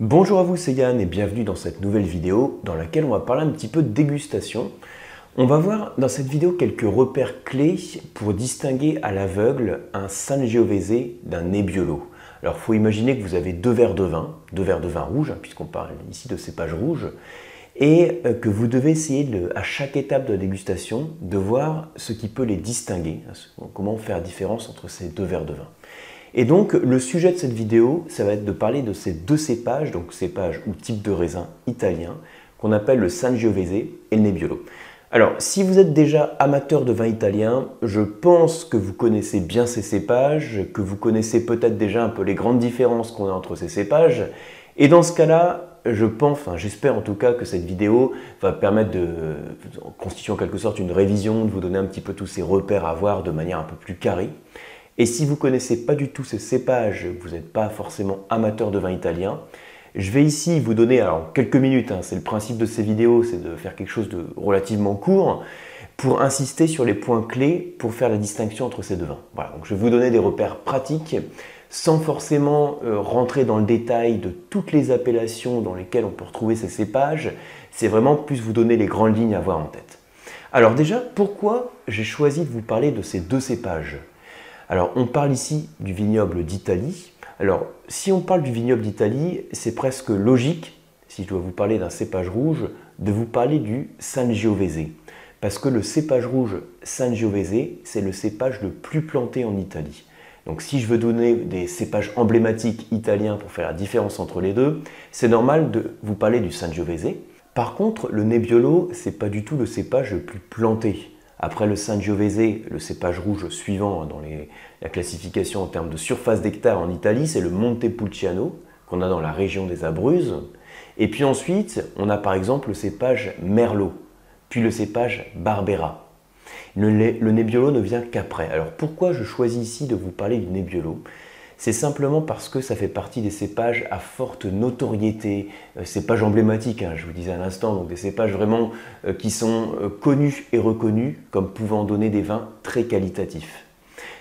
Bonjour à vous, c'est Yann et bienvenue dans cette nouvelle vidéo dans laquelle on va parler un petit peu de dégustation. On va voir dans cette vidéo quelques repères clés pour distinguer à l'aveugle un Sangiovese d'un Nebbiolo. Alors il faut imaginer que vous avez deux verres de vin, deux verres de vin rouge, hein, puisqu'on parle ici de cépage rouge, et euh, que vous devez essayer à chaque étape de la dégustation de voir ce qui peut les distinguer, hein, comment faire la différence entre ces deux verres de vin. Et donc, le sujet de cette vidéo, ça va être de parler de ces deux cépages, donc cépages ou type de raisin italien, qu'on appelle le Sangiovese et le Nebbiolo. Alors, si vous êtes déjà amateur de vin italien, je pense que vous connaissez bien ces cépages, que vous connaissez peut-être déjà un peu les grandes différences qu'on a entre ces cépages. Et dans ce cas-là, je pense, enfin j'espère en tout cas que cette vidéo va permettre de constituer en quelque sorte une révision, de vous donner un petit peu tous ces repères à voir de manière un peu plus carrée. Et si vous ne connaissez pas du tout ces cépages, vous n'êtes pas forcément amateur de vin italien, je vais ici vous donner, alors quelques minutes, hein, c'est le principe de ces vidéos, c'est de faire quelque chose de relativement court, pour insister sur les points clés pour faire la distinction entre ces deux vins. Voilà, donc je vais vous donner des repères pratiques, sans forcément euh, rentrer dans le détail de toutes les appellations dans lesquelles on peut retrouver ces cépages, c'est vraiment plus vous donner les grandes lignes à avoir en tête. Alors déjà, pourquoi j'ai choisi de vous parler de ces deux cépages? Alors, on parle ici du vignoble d'Italie. Alors, si on parle du vignoble d'Italie, c'est presque logique, si je dois vous parler d'un cépage rouge, de vous parler du Sangiovese. Parce que le cépage rouge Sangiovese, c'est le cépage le plus planté en Italie. Donc si je veux donner des cépages emblématiques italiens pour faire la différence entre les deux, c'est normal de vous parler du Sangiovese. Par contre, le Nebbiolo, c'est pas du tout le cépage le plus planté. Après le Sangiovese, le cépage rouge suivant dans la classification en termes de surface d'hectare en Italie, c'est le Montepulciano, qu'on a dans la région des Abruzes. Et puis ensuite, on a par exemple le cépage Merlot, puis le cépage Barbera. Le, le Nebbiolo ne vient qu'après. Alors pourquoi je choisis ici de vous parler du Nebbiolo? C'est simplement parce que ça fait partie des cépages à forte notoriété, euh, cépages emblématiques, hein, je vous disais à l'instant, donc des cépages vraiment euh, qui sont euh, connus et reconnus comme pouvant donner des vins très qualitatifs.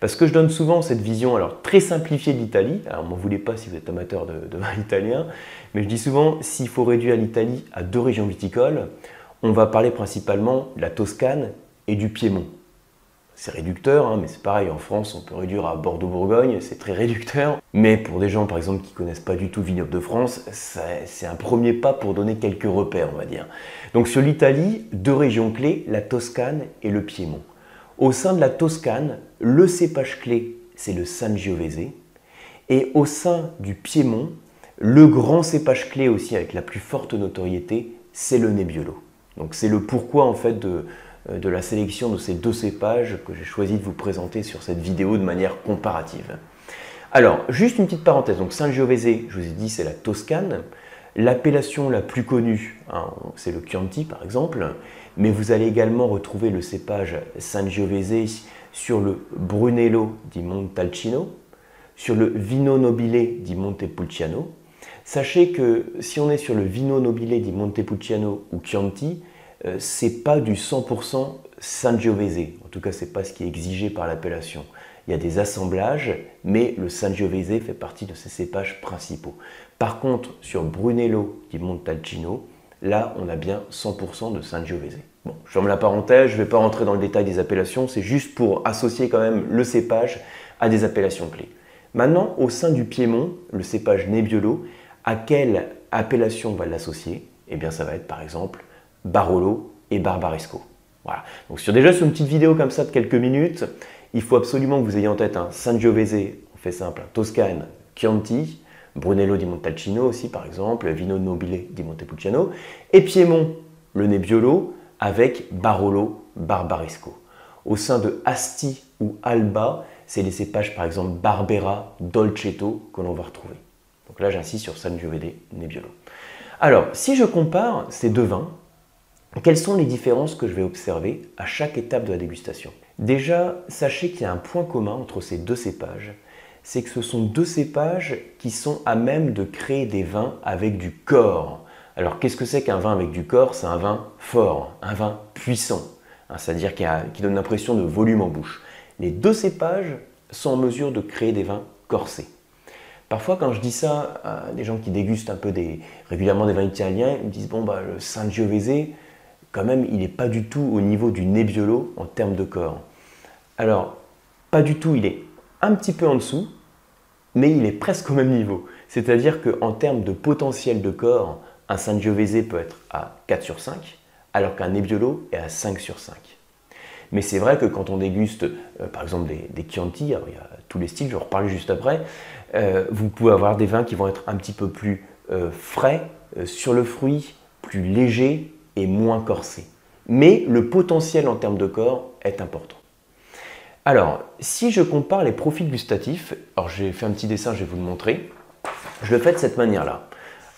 Parce que je donne souvent cette vision alors très simplifiée de l'Italie, alors m'en voulez pas si vous êtes amateur de, de vin italien, mais je dis souvent s'il faut réduire l'Italie à deux régions viticoles, on va parler principalement de la Toscane et du Piémont c'est réducteur, hein, mais c'est pareil, en France, on peut réduire à Bordeaux-Bourgogne, c'est très réducteur. Mais pour des gens, par exemple, qui connaissent pas du tout Vignoble de France, c'est un premier pas pour donner quelques repères, on va dire. Donc sur l'Italie, deux régions clés, la Toscane et le Piémont. Au sein de la Toscane, le cépage clé, c'est le Sangiovese. Et au sein du Piémont, le grand cépage clé aussi avec la plus forte notoriété, c'est le Nebbiolo. Donc c'est le pourquoi en fait de, de la sélection de ces deux cépages que j'ai choisi de vous présenter sur cette vidéo de manière comparative. Alors, juste une petite parenthèse, donc Sangiovese, je vous ai dit, c'est la Toscane. L'appellation la plus connue, hein, c'est le Chianti par exemple, mais vous allez également retrouver le cépage Sangiovese sur le Brunello di Montalcino, sur le Vino Nobile di Montepulciano. Sachez que si on est sur le Vino Nobile di Montepulciano ou Chianti, euh, c'est pas du 100% Sangiovese. En tout cas, c'est pas ce qui est exigé par l'appellation. Il y a des assemblages, mais le Sangiovese fait partie de ces cépages principaux. Par contre, sur Brunello di Montalcino, là, on a bien 100% de Sangiovese. Bon, je ferme la parenthèse, je ne vais pas rentrer dans le détail des appellations, c'est juste pour associer quand même le cépage à des appellations clés. Maintenant, au sein du Piémont, le cépage Nebbiolo, à quelle appellation on va l'associer? Eh bien, ça va être par exemple Barolo et Barbaresco. Voilà. Donc sur déjà sur une petite vidéo comme ça de quelques minutes, il faut absolument que vous ayez en tête un Sangiovese, on fait simple, Toscane, Chianti, Brunello di Montalcino aussi par exemple, Vino Nobile di Montepulciano, et Piémont, le Nebbiolo, avec Barolo, Barbaresco. Au sein de Asti ou Alba, c'est les cépages par exemple Barbera, Dolcetto que l'on va retrouver. Donc là j'insiste sur Sangiovese, Nebbiolo. Alors, si je compare ces deux vins, quelles sont les différences que je vais observer à chaque étape de la dégustation? Déjà, sachez qu'il y a un point commun entre ces deux cépages, c'est que ce sont deux cépages qui sont à même de créer des vins avec du corps. Alors qu'est-ce que c'est qu'un vin avec du corps? C'est un vin fort, un vin puissant, hein, c'est-à-dire qui, donne l'impression de volume en bouche. Les deux cépages sont en mesure de créer des vins corsés. Parfois, quand je dis ça à des gens qui dégustent un peu régulièrement des vins italiens, ils me disent Bon, bah, le Sangiovese, quand même, il n'est pas du tout au niveau du Nebbiolo en termes de corps. Alors, pas du tout, il est un petit peu en dessous, mais il est presque au même niveau. C'est-à-dire qu'en termes de potentiel de corps, un Sangiovese peut être à 4 sur 5, alors qu'un Nebbiolo est à 5 sur 5. Mais c'est vrai que quand on déguste, euh, par exemple, des, Chianti, il y a tous les styles, je vais en reparler juste après, euh, vous pouvez avoir des vins qui vont être un petit peu plus euh, frais sur le fruit, plus légers moins corsés. Mais le potentiel en termes de corps est important. Alors, si je compare les profils gustatifs, alors j'ai fait un petit dessin, je vais vous le montrer, je le fais de cette manière-là.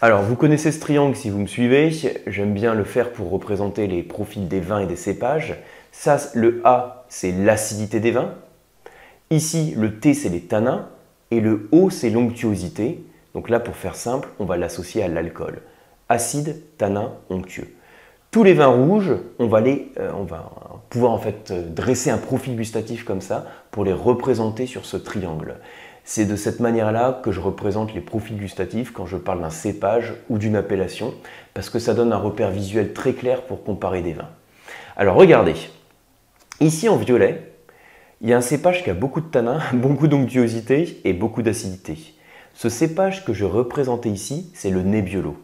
Alors, vous connaissez ce triangle si vous me suivez, j'aime bien le faire pour représenter les profils des vins et des cépages. Ça, le A, c'est l'acidité des vins. Ici, le T, c'est les tanins. Et le O, c'est l'onctuosité. Donc là, pour faire simple, on va l'associer à l'alcool. Acide, tanin, onctueux. Tous les vins rouges, on va, euh, on pouvoir en fait euh, dresser un profil gustatif comme ça pour les représenter sur ce triangle. C'est de cette manière-là que je représente les profils gustatifs quand je parle d'un cépage ou d'une appellation, parce que ça donne un repère visuel très clair pour comparer des vins. Alors regardez, Ici en violet, il y a un cépage qui a beaucoup de tanins, beaucoup d'onctuosité et beaucoup d'acidité. Ce cépage que je représentais ici, c'est le Nebbiolo.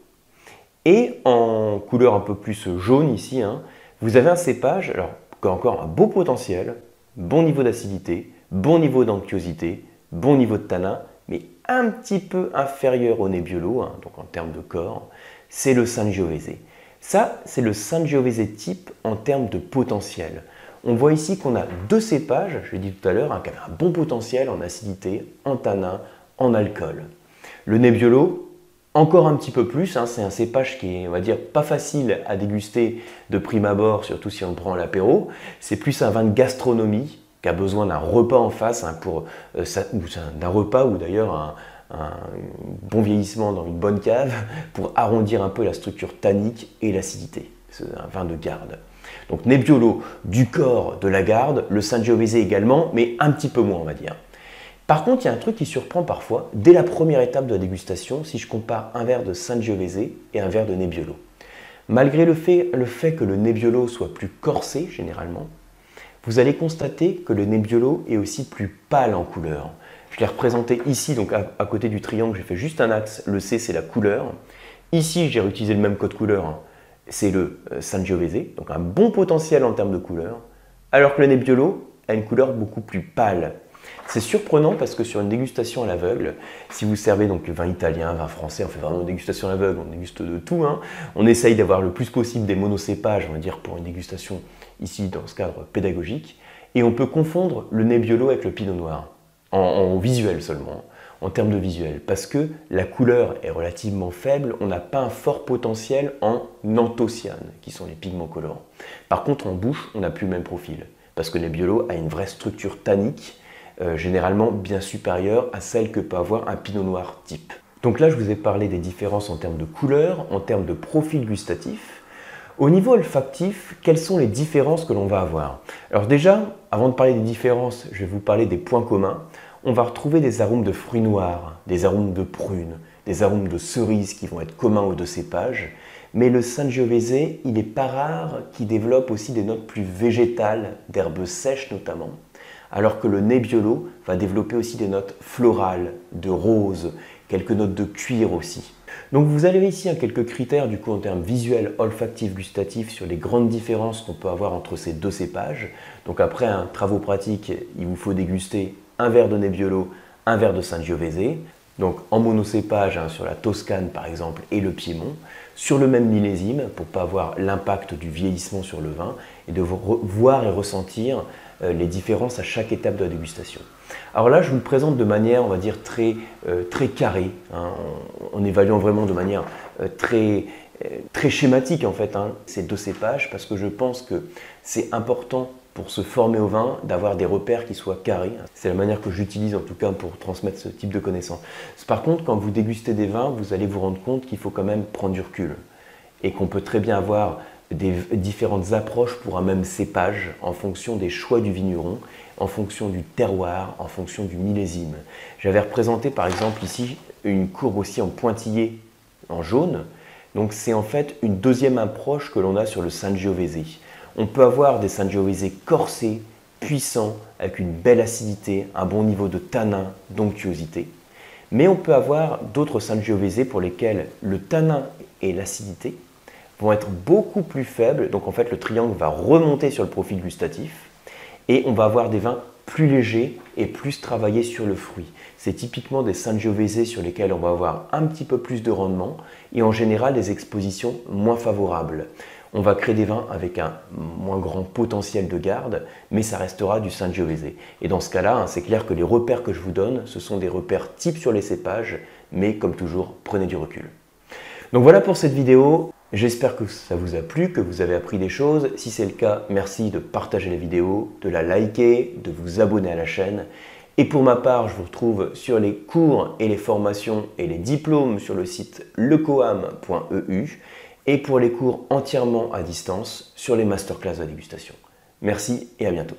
Et en couleur un peu plus jaune ici, hein, vous avez un cépage alors, qui a encore un beau potentiel, bon niveau d'acidité, bon niveau d'onctuosité, bon niveau de tanin, mais un petit peu inférieur au Nebbiolo, hein, donc en termes de corps, c'est le Sangiovese. Ça, c'est le Sangiovese type en termes de potentiel on voit ici qu'on a deux cépages, je l'ai dit tout à l'heure, hein, qui avaient un bon potentiel en acidité, en tanin, en alcool. Le Nebbiolo, encore un petit peu plus, hein, c'est un cépage qui est, on dire, pas facile à déguster de prime abord, surtout si on le prend à l'apéro. C'est plus un vin de gastronomie qui a besoin d'un repas en face, hein, pour euh, d'un repas ou d'ailleurs un, un bon vieillissement dans une bonne cave pour arrondir un peu la structure tannique et l'acidité. C'est un vin de garde. Donc Nebbiolo du corps de la garde, le Sangiovese également, mais un petit peu moins on va dire. Par contre, il y a un truc qui surprend parfois, dès la première étape de la dégustation, si je compare un verre de Sangiovese et un verre de Nebbiolo. Malgré le fait, que le Nebbiolo soit plus corsé généralement, vous allez constater que le Nebbiolo est aussi plus pâle en couleur. Je l'ai représenté ici, donc à, à côté du triangle, j'ai fait juste un axe, le C c'est la couleur. Ici, j'ai réutilisé le même code couleur, hein c'est le euh, Sangiovese, donc un bon potentiel en termes de couleur, alors que le Nebbiolo a une couleur beaucoup plus pâle. C'est surprenant parce que sur une dégustation à l'aveugle, si vous servez donc vin italien, vin français, on fait vraiment une dégustation à l'aveugle, on déguste de tout, hein. on essaye d'avoir le plus possible des monocépages, on va dire pour une dégustation ici dans ce cadre pédagogique, et on peut confondre le Nebbiolo avec le Pinot Noir, en visuel seulement en termes de visuel, parce que la couleur est relativement faible, on n'a pas un fort potentiel en anthocyanes, qui sont les pigments colorants. Par contre, en bouche, on n'a plus le même profil, parce que Nebbiolo a une vraie structure tannique, euh, généralement bien supérieure à celle que peut avoir un pinot noir type. Donc là, je vous ai parlé des différences en termes de couleur, en termes de profil gustatif. Au niveau olfactif, quelles sont les différences que l'on va avoir? Alors déjà, avant de parler des différences, je vais vous parler des points communs on va retrouver des arômes de fruits noirs, des arômes de prunes, des arômes de cerises qui vont être communs aux deux cépages. Mais le Sangiovese, il n'est pas rare qu'il développe aussi des notes plus végétales, d'herbes sèches notamment, alors que le Nebbiolo va développer aussi des notes florales, de roses, quelques notes de cuir aussi. Donc vous avez ici quelques critères du coup en termes visuels, olfactifs, gustatifs sur les grandes différences qu'on peut avoir entre ces deux cépages. Donc après un travaux pratique, il vous faut déguster un verre de Nebbiolo, un verre de Sangiovese, donc en monocépage hein, sur la Toscane par exemple et le Piémont, sur le même millésime pour pas avoir l'impact du vieillissement sur le vin et de voir et ressentir les différences à chaque étape de la dégustation. Alors là, je vous le présente de manière, on va dire, très, euh, très carrée, hein, en, évaluant vraiment de manière euh, très, très schématique en fait hein, ces deux cépages parce que je pense que c'est important pour se former au vin, d'avoir des repères qui soient carrés. C'est la manière que j'utilise en tout cas pour transmettre ce type de connaissances. Par contre, quand vous dégustez des vins, vous allez vous rendre compte qu'il faut quand même prendre du recul et qu'on peut très bien avoir des différentes approches pour un même cépage en fonction des choix du vigneron, en fonction du terroir, en fonction du millésime. J'avais représenté par exemple ici une courbe aussi en pointillé en jaune. Donc c'est en fait une deuxième approche que l'on a sur le Sangiovese. On peut avoir des Sangiovese corsés, puissants, avec une belle acidité, un bon niveau de tanin, d'onctuosité. Mais on peut avoir d'autres Sangiovese pour lesquels le tanin et l'acidité vont être beaucoup plus faibles. Donc en fait, le triangle va remonter sur le profil gustatif et on va avoir des vins plus légers et plus travaillés sur le fruit. C'est typiquement des Sangiovese sur lesquels on va avoir un petit peu plus de rendement et en général des expositions moins favorables. On va créer des vins avec un moins grand potentiel de garde, mais ça restera du Sangiovese. Et dans ce cas-là, hein, c'est clair que les repères que je vous donne, ce sont des repères types sur les cépages, mais comme toujours, prenez du recul. Donc voilà pour cette vidéo. J'espère que ça vous a plu, que vous avez appris des choses. Si c'est le cas, merci de partager la vidéo, de la liker, de vous abonner à la chaîne. Et pour ma part, je vous retrouve sur les cours et les formations et les diplômes sur le site lecoam.eu et pour les cours entièrement à distance sur les masterclass de dégustation. Merci et à bientôt.